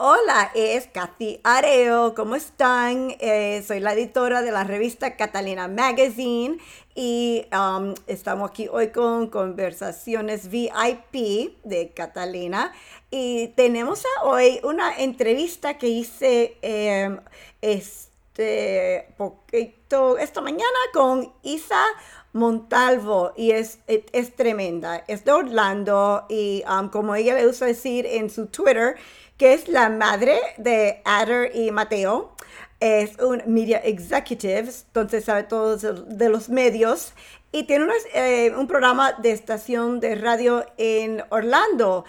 Hola, es Kathy Areo. ¿Cómo están? Eh, soy la editora de la revista Catalina Magazine y um, estamos aquí hoy con conversaciones VIP de Catalina y tenemos hoy una entrevista que hice em, este poquito esta mañana con Isa Montalvo y es, es, tremenda. Es de Orlando y um, como ella le gusta decir en su Twitter, que es la madre de Adder y Mateo. Es un media executive, entonces sabe todo de los medios y tiene eh, un programa de estación de radio en Orlando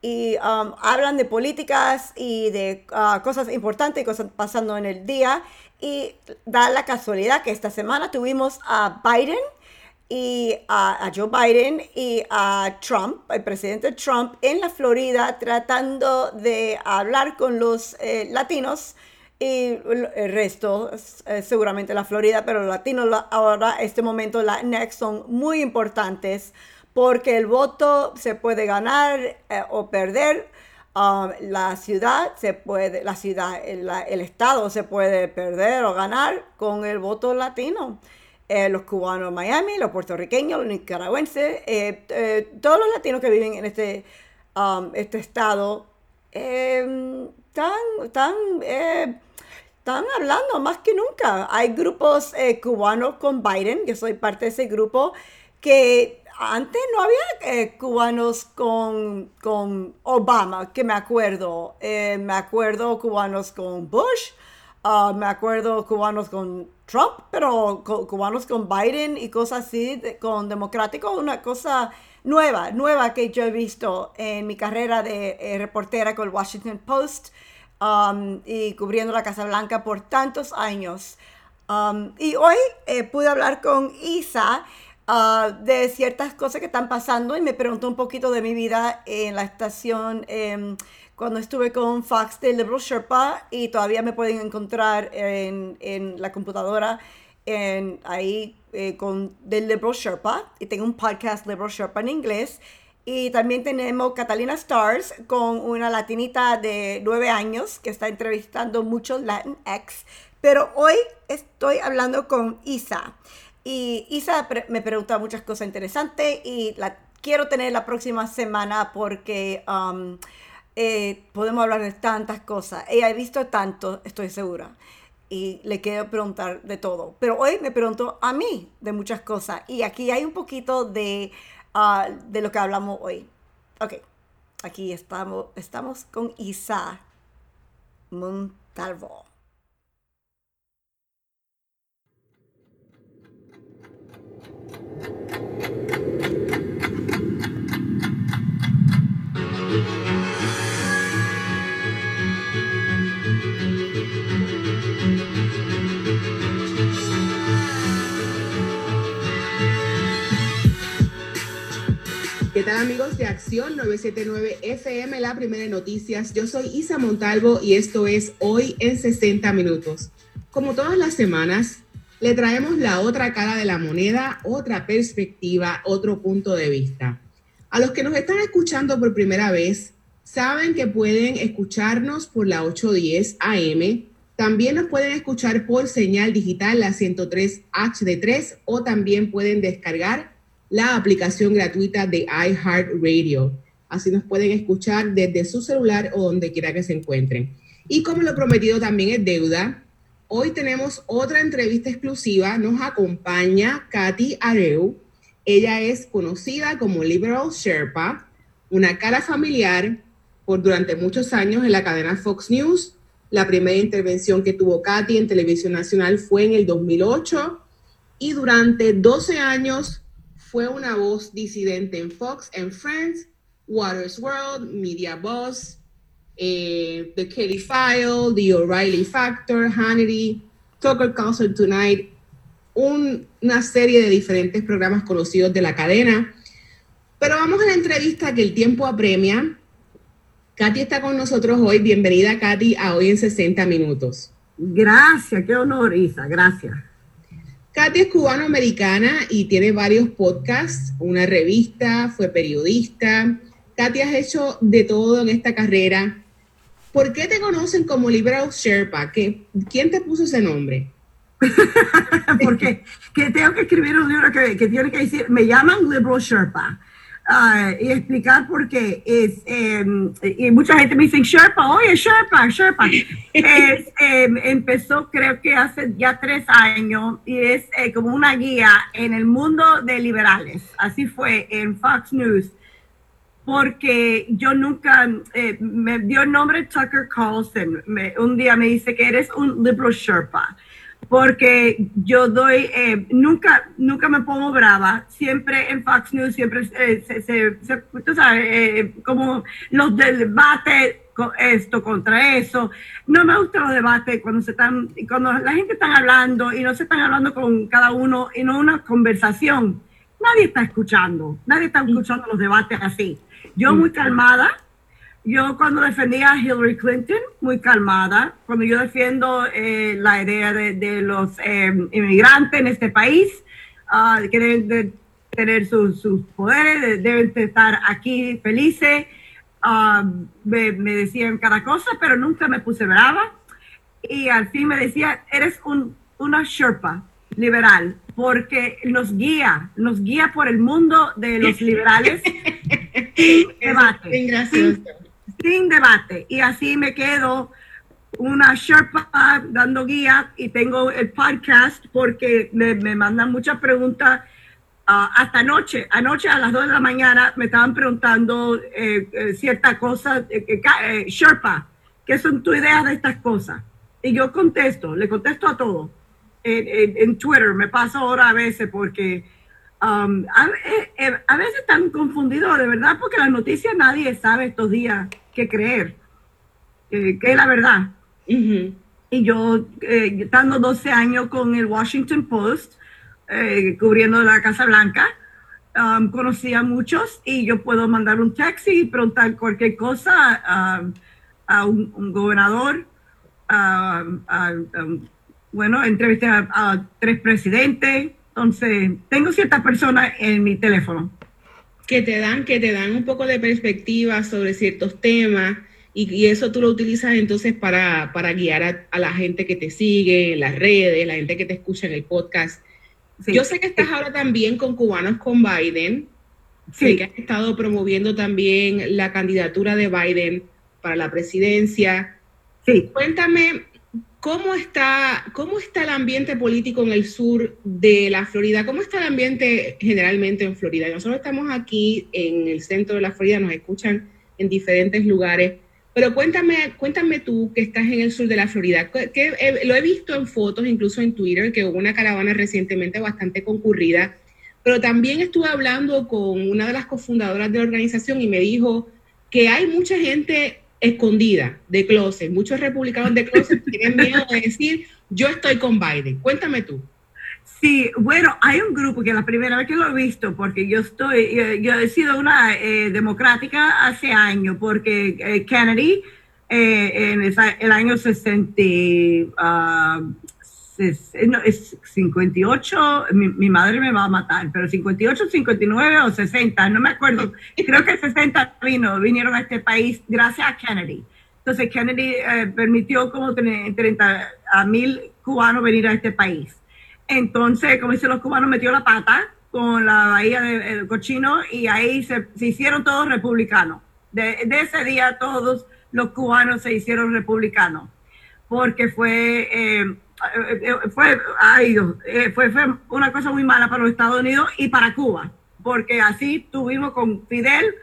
y um, hablan de políticas y de uh, cosas importantes y cosas pasando en el día. Y da la casualidad que esta semana tuvimos a Biden y a, Joe Biden y a Trump, el presidente Trump, en la Florida tratando de hablar con los eh, latinos y el resto, eh, seguramente la Florida, pero los latinos ahora, este momento, la next son muy importantes porque el voto se puede ganar eh, o perder. Um, la ciudad se puede, la ciudad, el estado se puede perder o ganar con el voto latino. Eh, los cubanos en Miami, los puertorriqueños, los nicaragüenses, eh, eh, todos los latinos que viven en este, um, este estado, están, están, están hablando más que nunca. Hay grupos cubanos con Biden, yo soy parte de ese grupo, que antes no había cubanos con, con, Obama, que me acuerdo. me acuerdo cubanos con Bush, ah, me acuerdo cubanos con Trump, pero cubanos con Biden y cosas así, con democrático, una cosa nueva, nueva que yo he visto en mi carrera de eh, reportera con el Washington Post um, y cubriendo la Casa Blanca por tantos años. Um, y hoy eh, pude hablar con Isa uh, de ciertas cosas que están pasando y me preguntó un poquito de mi vida en la estación. Em, cuando estuve con Fox de Liberal Sherpa y todavía me pueden encontrar en, en la computadora en, ahí eh, con del Liberal Sherpa. Y tengo un podcast Liberal Sherpa en inglés. Y también tenemos Catalina Stars con una latinita de nueve años que está entrevistando muchos Latinx pero hoy estoy hablando con Isa. Y Isa me pregunta muchas cosas interesantes y la quiero tener la próxima semana porque um, eh, podemos hablar de tantas cosas. Ella ha visto tanto, estoy segura. Y le quiero preguntar de todo. Pero hoy me preguntó a mí de muchas cosas. Y aquí hay un poquito de, ah, de lo que hablamos hoy. Ok, aquí estamos, estamos con Isa Montalvo. ¿Qué tal amigos de Acción 979 FM, la primera de noticias? Yo soy Isa Montalvo y esto es Hoy en 60 Minutos. Como todas las semanas, le traemos la otra cara de la moneda, otra perspectiva, otro punto de vista. A los que nos están escuchando por primera vez, saben que pueden escucharnos por la 810 AM, también nos pueden escuchar por señal digital la 103 HD3 o también pueden descargar la aplicación gratuita de iHeartRadio. Así nos pueden escuchar desde su celular o donde quiera que se encuentren. Y como lo prometido también es deuda, hoy tenemos otra entrevista exclusiva. Nos acompaña Katy Areu. Ella es conocida como Liberal Sherpa, una cara familiar por durante muchos años en la cadena Fox News. La primera intervención que tuvo Katy en televisión nacional fue en el 2008 y durante 12 años fue una voz disidente en Fox and Friends, Waters World, Media Boss, eh, The Kelly File, The O'Reilly Factor, Hannity, Tucker Carlson Tonight, una serie de diferentes programas conocidos de la cadena. Pero vamos a la entrevista que el tiempo apremia. Katy está con nosotros hoy. Bienvenida, Katy, a Hoy en 60 Minutos. Gracias, qué honor, Isa, gracias. Katy es cubano-americana y tiene varios podcasts, una revista, fue periodista. Katy has hecho de todo en esta carrera. ¿por qué te conocen como Liberal Sherpa? ¿Quién te puso ese nombre? Porque que tengo que escribir un libro que, que tiene que decir, me llaman Liberal Sherpa. Uh, y explicar por qué es, em, y mucha gente me dice, Sherpa, oye, Sherpa, Sherpa. es, em, empezó creo que hace ya tres años y es eh, como una guía en el mundo de liberales. Así fue en Fox News porque yo nunca, eh, me dio el nombre Tucker Carlson. un día me dice que eres un liberal Sherpa porque yo doy, eh, nunca, nunca me pongo brava, siempre en Fox News, siempre eh, se, se, tú sabes, eh, como los debates, esto contra eso. No me gustan los debates cuando se están, cuando la gente está hablando y no se están hablando con cada uno y no una conversación. Nadie está escuchando, nadie está escuchando los debates así. Yo muy calmada, yo cuando defendía a Hillary Clinton, muy calmada, cuando yo defiendo eh, la idea de, los em, inmigrantes en este país, uh, que deben tener sus, poderes, deben estar aquí felices, ah, me, decían cada cosa, pero nunca me puse brava. Y al fin me decía, eres un, una Sherpa liberal, porque nos guía, nos guía por el mundo de los liberales sin debate. gracioso sin debate. Y así me quedo una Sherpa dando guía y tengo el podcast porque me, mandan muchas preguntas. Ah, hasta anoche, anoche a las 2 de la mañana me estaban preguntando eh, eh, ciertas cosas, eh, Sherpa, ¿qué son tus ideas de estas cosas? Y yo contesto, le contesto a todo. En, Twitter me pasa ahora a veces porque um, a, veces están confundidos, de verdad, porque las noticias nadie sabe estos días que creer, que es la verdad. Y yo, eh, estando 12 años con el Washington Post, eh, cubriendo la Casa Blanca, um, conocí a muchos y yo puedo mandar un taxi y preguntar cualquier cosa a un, gobernador, bueno, entrevisté a, tres presidentes, entonces tengo ciertas personas en mi teléfono que te dan, que te dan un poco de perspectiva sobre ciertos temas y, eso tú lo utilizas entonces para, para guiar a, la gente que te sigue en las redes, la gente que te escucha en el podcast. Yo sé que estás ahora también con Cubanos con Biden. Sí. que has estado promoviendo también la candidatura de Biden para la presidencia. Sí. Cuéntame, ¿Cómo está, ¿Cómo está el ambiente político en el sur de la Florida? ¿Cómo está el ambiente generalmente en Florida? Nosotros estamos aquí en el centro de la Florida, nos escuchan en diferentes lugares, pero cuéntame, cuéntame tú que estás en el sur de la Florida. Que, lo he visto en fotos, incluso en Twitter, que hubo una caravana recientemente bastante concurrida, pero también estuve hablando con una de las cofundadoras de la organización y me dijo que hay mucha gente escondida de closet. Muchos republicanos de closet tienen miedo de decir, yo estoy con Biden. Cuéntame tú. Sí, bueno, hay un grupo que la primera vez que lo he visto, porque yo estoy, yo, he sido una eh, democrática hace años, porque eh, Kennedy eh, en el año 60, es, 58, mi, madre me va a matar, pero 58, 59 o 60, no me acuerdo. Creo que 60 vino, vinieron a este país gracias a Kennedy. Entonces Kennedy eh, permitió como 30 a mil cubanos venir a este país. Entonces, como dicen los cubanos, metió la pata con la bahía del cochino y ahí se, hicieron todos republicanos. De, ese día todos los cubanos se hicieron republicanos porque fue eh, eh, eh, fue, ay, eh, fue, fue, una cosa muy mala para los Estados Unidos y para Cuba, porque así tuvimos con Fidel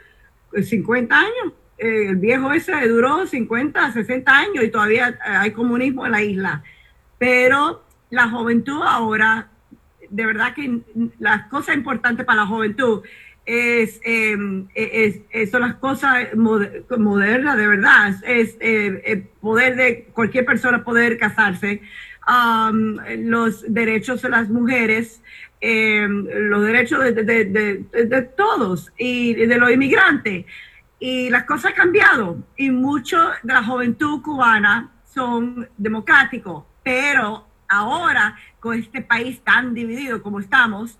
50 años. el viejo ese duró 50, 60 años y todavía hay comunismo en la isla. Pero la juventud ahora, de verdad que las cosas importantes para la juventud es, em, es, son las cosas modernas, de verdad. Es el poder de cualquier persona poder casarse, los derechos de las mujeres, em, los derechos de, todos y de los inmigrantes. Y las cosas han cambiado y mucho de la juventud cubana son democráticos, pero ahora con este país tan dividido como estamos,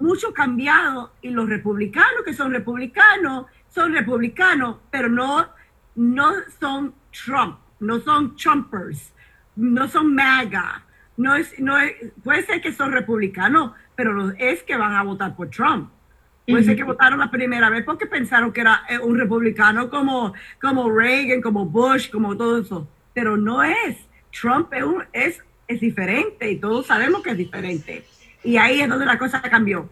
mucho cambiado y los republicanos que son republicanos son republicanos, pero no no son Trump, no son Trumpers, no son MAGA, no es, no es, puede ser que son republicanos, pero no es que van a votar por Trump. Puede ser que votaron la primera vez porque pensaron que era eh, un republicano como, como Reagan, como Bush, como todo eso. Pero no es. Trump es, es, es diferente y todos sabemos que es diferente. Y ahí es donde la cosa cambió.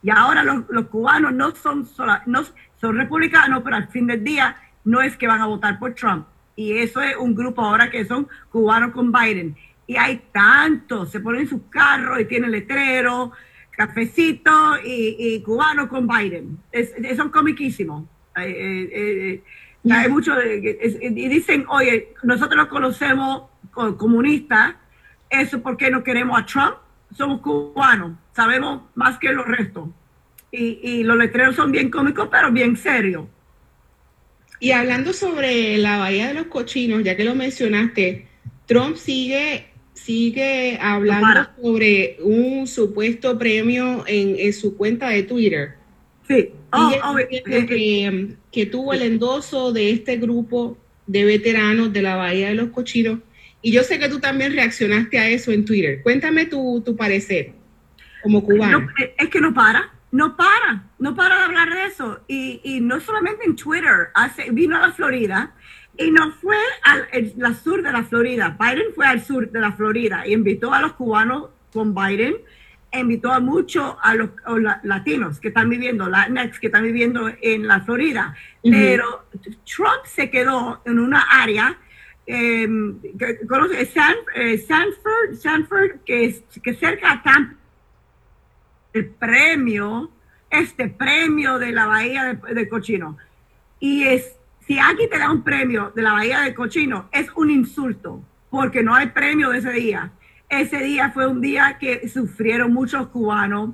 Y ahora los, los cubanos no son, no son republicanos, pero al fin del día no es que van a votar por Trump. Y eso es un grupo ahora que son cubanos con Biden. Y hay tantos, se ponen sus carros y tienen letrero, cafecito y, cubano con Biden. Es, son comiquísimos. Eh, eh, hay mucho, y dicen, oye, nosotros lo conocemos comunistas, eso porque no queremos a Trump, somos cubanos, sabemos más que los restos. Y, y los letreros son bien cómicos, pero bien serios. Y hablando sobre la Bahía de los Cochinos, ya que lo mencionaste, Trump sigue, sigue hablando sobre un supuesto premio en, su cuenta de Twitter. Sí. Oh, oh, eh, eh, que, tuvo el endoso de este grupo de veteranos de la Bahía de los Cochinos. Y yo sé que tú también reaccionaste a eso en Twitter. Cuéntame tu, tu parecer como cubano. es que no para no para, no para de hablar de eso. Y, y no solamente en Twitter, hace, vino a la Florida y no fue al la sur de la Florida. Biden fue al sur de la Florida y invitó a los cubanos con Biden, invitó a muchos a los, latinos que están viviendo, Latinx que están viviendo en la Florida. Pero Trump se quedó en una área. Que, conoce San, eh, Sanford, Sanford, que es que cerca a Tampa el premio, este premio de la Bahía de, Cochino. Y es, si aquí te da un premio de la Bahía de Cochino, es un insulto, porque no hay premio de ese día. Ese día fue un día que sufrieron muchos cubanos.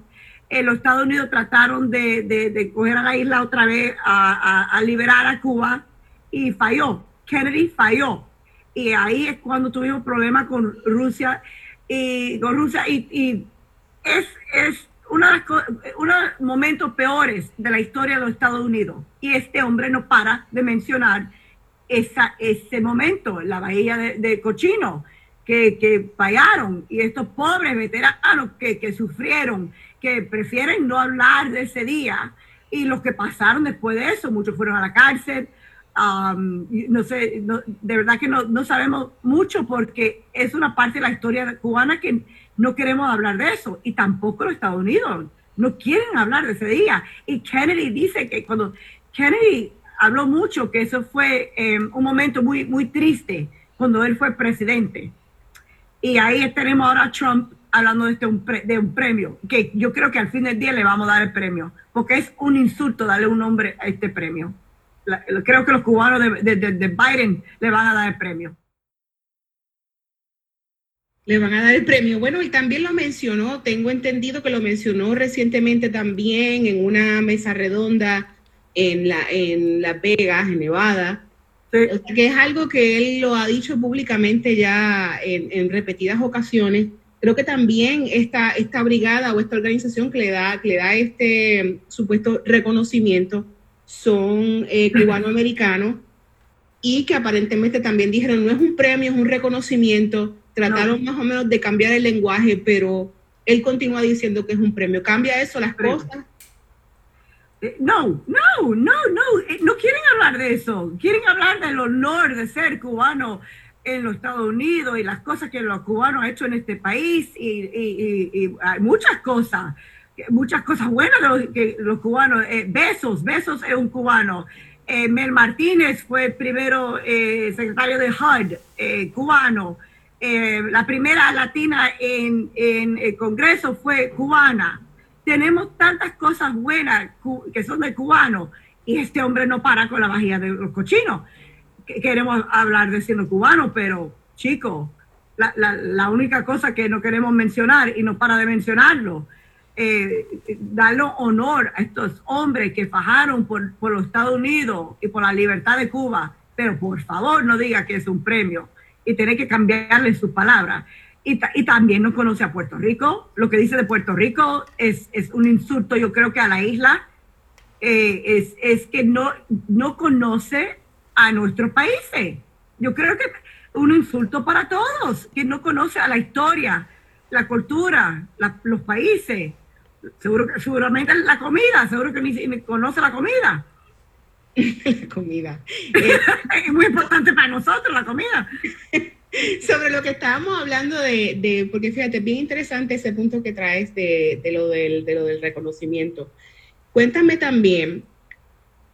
En los Estados Unidos trataron de, de, coger a la isla otra vez a, liberar a Cuba y falló. Kennedy falló. Y ahí es cuando tuvimos problemas con Rusia y con Rusia y, y es, es uno de, los, momentos peores de la historia de los Estados Unidos. Y este hombre no para de mencionar ese momento, la bahía de, Cochino, que, que, fallaron. Y estos pobres veteranos que, que, sufrieron, que prefieren no hablar de ese día. Y los que pasaron después de eso, muchos fueron a la cárcel. No sé, de verdad que no, no sabemos mucho porque es una parte de la historia cubana que no queremos hablar de eso y tampoco los Estados Unidos no quieren hablar de ese día. Y Kennedy dice que cuando Kennedy habló mucho que eso fue eh, un momento muy, muy triste cuando él fue presidente. Y ahí tenemos ahora a Trump hablando de, este, un de un premio, que yo creo que al fin del día le vamos a dar el premio, porque es un insulto darle un nombre a este premio. Creo que los cubanos de, de Biden le van a dar el premio. Le van a dar el premio. Bueno, y también lo mencionó, tengo entendido que lo mencionó recientemente también en una mesa redonda en, la, en Las Vegas, en Nevada. que es algo que él lo ha dicho públicamente ya en, repetidas ocasiones. Creo que también esta, esta brigada o esta organización que le da, que le da este supuesto reconocimiento son eh, cubanoamericanos y que aparentemente también dijeron no es un premio, es un reconocimiento Trataron más o menos de cambiar el lenguaje, pero él continúa diciendo que es un premio. ¿Cambia eso las cosas? Eh, no, no, no, no, eh, no quieren hablar de eso. Quieren hablar del honor de ser cubano en los Estados Unidos y las cosas que los cubanos han hecho en este país y, hay muchas cosas, muchas cosas buenas de los, que los cubanos. Eh, besos, Besos es un cubano. Mel Martínez fue el primero secretario de HUD, cubano. Eh, la primera latina en, el Congreso fue cubana. Tenemos tantas cosas buenas que son de cubanos y este hombre no para con la vajilla de los cochinos. Queremos hablar de siendo cubano, pero chicos, la, única cosa que no queremos mencionar y no para de mencionarlo, eh, darle honor a estos hombres que fajaron por, por los Estados Unidos y por la libertad de Cuba, pero por favor no diga que es un premio y tiene que cambiarle sus palabras. Y, y, también no conoce a Puerto Rico. Lo que dice de Puerto Rico es, es un insulto, yo creo que a la isla. Eh, es, es, que no, no conoce a nuestros países. Yo creo que un insulto para todos, quien no conoce a la historia, la cultura, los países, seguro que seguramente la comida, seguro que ni, conoce la comida. la comida. es muy importante para nosotros la comida. Sobre lo que estábamos hablando de, porque fíjate, bien interesante ese punto que traes de, lo del, de lo del reconocimiento. Cuéntame también,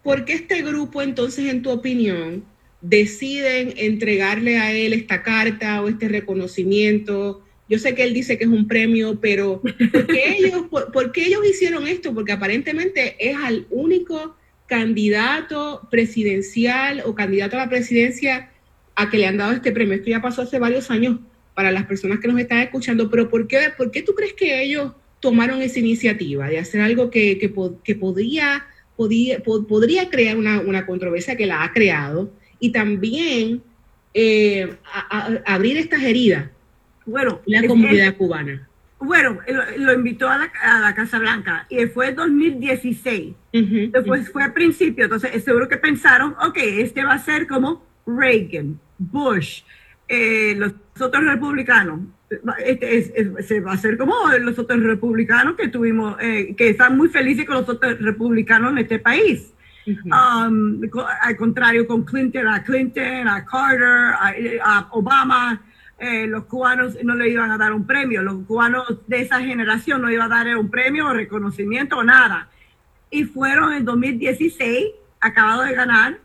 ¿por qué este grupo entonces, en tu opinión, deciden entregarle a él esta carta o este reconocimiento? Yo sé que él dice que es un premio, pero ¿por qué ellos, por, qué ellos hicieron esto? Porque aparentemente es al único candidato presidencial o candidato a la presidencia a que le han dado este premio. Esto ya pasó hace varios años para las personas que nos están escuchando, pero ¿por qué, por qué tú crees que ellos tomaron esa iniciativa de hacer algo que, que, podría, podía, podría crear una, una, controversia que la ha creado y también eh, abrir estas heridas bueno, la comunidad cubana. Bueno, lo, invitó a la, Casa Blanca y fue en 2016. Después fue al principio, entonces seguro que pensaron, ok, este va a ser como Reagan, Bush, eh, los otros republicanos. Este se va a hacer como los otros republicanos que tuvimos, eh, que están muy felices con los otros republicanos en este país. Um, al contrario, con Clinton, a Clinton, a Carter, a Obama, eh, los cubanos no le iban a dar un premio, los cubanos de esa generación no iban a dar un premio o reconocimiento o nada. Y fueron en 2016, acabado de ganar,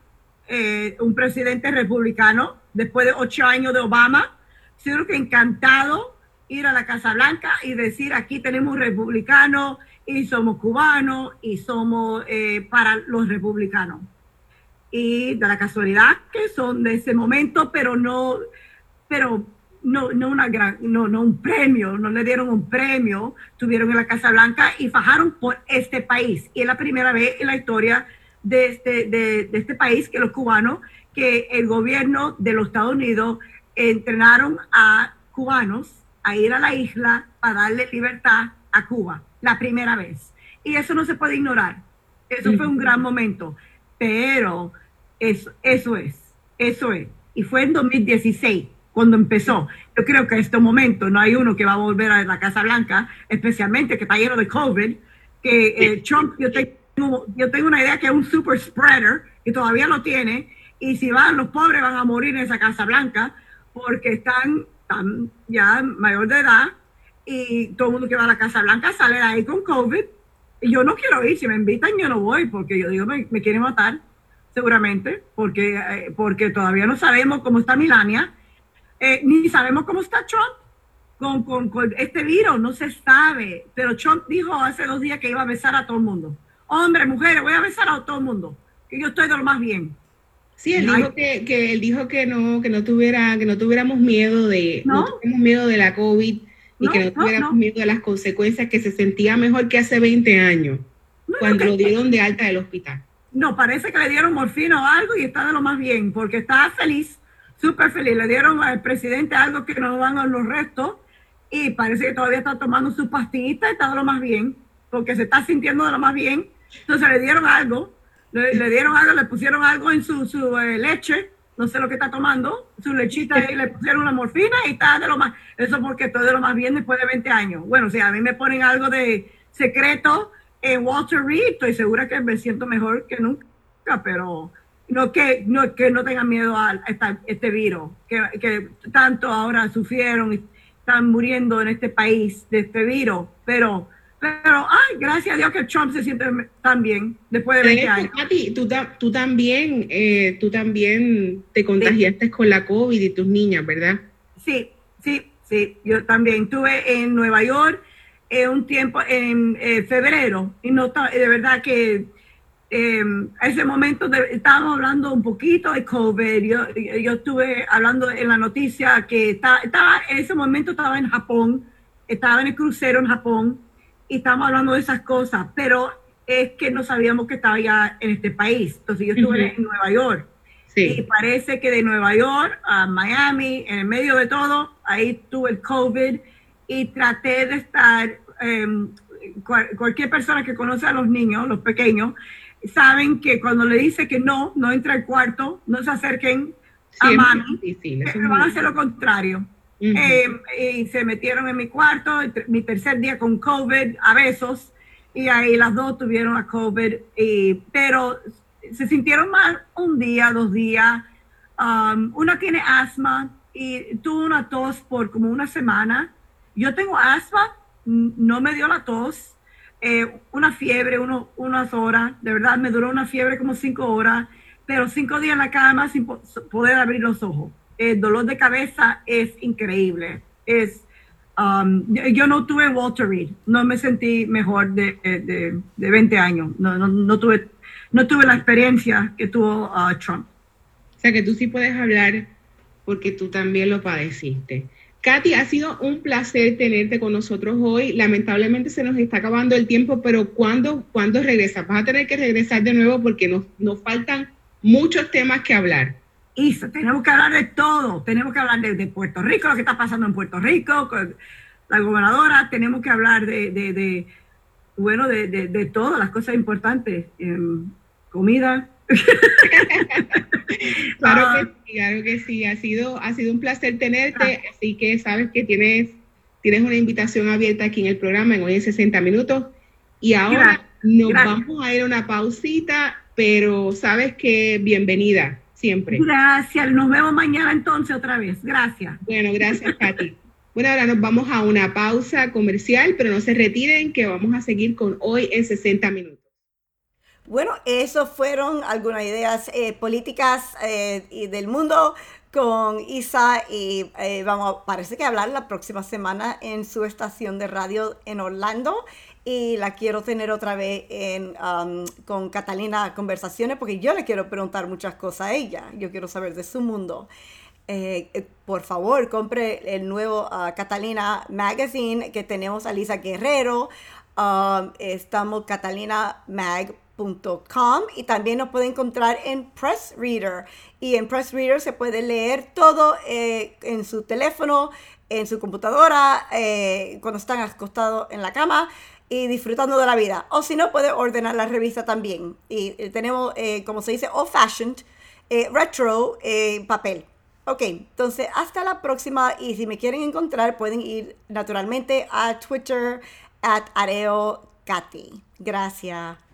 eh, un presidente republicano, después de ocho años de Obama, seguro que encantado ir a la Casa Blanca y decir aquí tenemos republicanos y somos cubanos y somos eh, para los republicanos. Y de la casualidad que son de ese momento, pero no, pero no, no, una gran, no, no un premio, no le dieron un premio, tuvieron en la Casa Blanca y fajaron por este país. Y es la primera vez en la historia de este, de, este país que los cubanos, que el gobierno de los Estados Unidos entrenaron a cubanos a ir a la isla para darle libertad a Cuba, la primera vez. Y eso no se puede ignorar. Eso fue un gran momento. Pero eso, eso es, eso es. Y fue en 2016 cuando empezó. Yo creo que en este momento no hay uno que va a volver a la Casa Blanca, especialmente que está lleno de COVID, que eh, Trump, yo tengo, yo tengo una idea que es un super spreader y todavía lo tiene, y si van los pobres van a morir en esa Casa Blanca porque están, ya mayor de edad y todo el mundo que va a la Casa Blanca sale de ahí con COVID. Y yo no quiero ir, si me invitan yo no voy porque yo digo, me, me quieren matar seguramente, porque, eh, porque todavía no sabemos cómo está Milania eh, ni sabemos cómo está Trump con, con, este virus, no se sabe. Pero Trump dijo hace dos días que iba a besar a todo el mundo. Hombre, mujeres, voy a besar a todo el mundo, que yo estoy de lo más bien. Sí, él dijo que, que, él dijo que no, que no tuviera, que no tuviéramos miedo de, no, miedo de la COVID y que no tuviéramos miedo de las consecuencias, que se sentía mejor que hace 20 años, cuando lo dieron de alta del hospital. No, parece que le dieron morfina o algo y está de lo más bien, porque está feliz súper feliz. Le dieron al presidente algo que no dan a los restos y parece que todavía está tomando su pastillita y está de lo más bien, porque se está sintiendo de lo más bien. Entonces le dieron algo, le, dieron algo, le pusieron algo en su, su eh, leche, no sé lo que está tomando, su lechita y le pusieron una morfina y está de lo más, eso porque todo de lo más bien después de 20 años. Bueno, si a mí me ponen algo de secreto en Walter Reed, estoy segura que me siento mejor que nunca, pero no que no, que no tengan miedo a, este virus, que, que, tanto ahora sufrieron y están muriendo en este país de este virus, pero, pero, ay, gracias a Dios que Trump se siente tan bien después de 20 años. tú, tú, también, eh, tú también te contagiaste con la COVID y tus niñas, ¿verdad? Sí, sí, sí, yo también estuve en Nueva York en un tiempo, en eh, febrero, y no de verdad que eh, ese momento estábamos hablando un poquito de COVID. Yo, yo estuve hablando en la noticia que estaba, estaba, en ese momento estaba en Japón, estaba en el crucero en Japón y estábamos hablando de esas cosas, pero es que no sabíamos que estaba ya en este país. Entonces yo estuve en Nueva York. Y parece que de Nueva York a Miami, en el medio de todo, ahí tuve el COVID y traté de estar, em, cualquier persona que conoce a los niños, los pequeños, saben que cuando le dice que no, no entra al cuarto, no se acerquen a mami, van a hacer lo contrario. Eh, y se metieron en mi cuarto, mi tercer día con COVID, a besos, y ahí las dos tuvieron a COVID, pero se sintieron mal un día, dos días. Um, una tiene asma y tuvo una tos por como una semana. Yo tengo asma, no me dio la tos, eh, una fiebre, unas horas, de verdad me duró una fiebre como cinco horas, pero cinco días en la cama sin poder abrir los ojos. El dolor de cabeza es increíble. Es, um, yo no tuve Walter Reed, no me sentí mejor de, de, de 20 años, no, no, no, tuve, no tuve la experiencia que tuvo uh, Trump. O sea que tú sí puedes hablar porque tú también lo padeciste. Katy, ha sido un placer tenerte con nosotros hoy. Lamentablemente se nos está acabando el tiempo, pero ¿cuándo, ¿cuándo regresas? Vas a tener que regresar de nuevo porque nos, nos faltan muchos temas que hablar. Isa, tenemos que hablar de todo. Tenemos que hablar de, Puerto Rico, lo que está pasando en Puerto Rico, con la gobernadora. Tenemos que hablar de, de, bueno, de, de, todas las cosas importantes. Em, comida. claro que sí, claro que sí. Ha sido, ha sido un placer tenerte. Ah. Así que sabes que tienes, tienes una invitación abierta aquí en el programa en hoy en 60 minutos. Y ahora nos vamos a ir a una pausita, pero sabes que bienvenida siempre. Gracias. Nos vemos mañana entonces otra vez. Gracias. Bueno, gracias, Katy. Bueno, ahora nos vamos a una pausa comercial, pero no se retiren que vamos a seguir con hoy en 60 minutos. Bueno, eso fueron algunas ideas eh, políticas eh, y del mundo con Isa y eh, vamos, parece que hablar la próxima semana en su estación de radio en Orlando y la quiero tener otra vez en, um, con Catalina Conversaciones porque yo le quiero preguntar muchas cosas a ella, yo quiero saber de su mundo. por favor, compre el nuevo uh, Catalina Magazine que tenemos a Lisa Guerrero. Um, estamos Catalina Mag y también nos puede encontrar en Press Reader. Y en Press Reader se puede leer todo eh, en su teléfono, en su computadora, eh, cuando están acostados en la cama y disfrutando de la vida. O si no, puede ordenar la revista también. Y eh, tenemos, como se dice, old fashioned, retro, papel. Ok, entonces hasta la próxima y si me quieren encontrar pueden ir naturalmente a Twitter at Areo Gracias.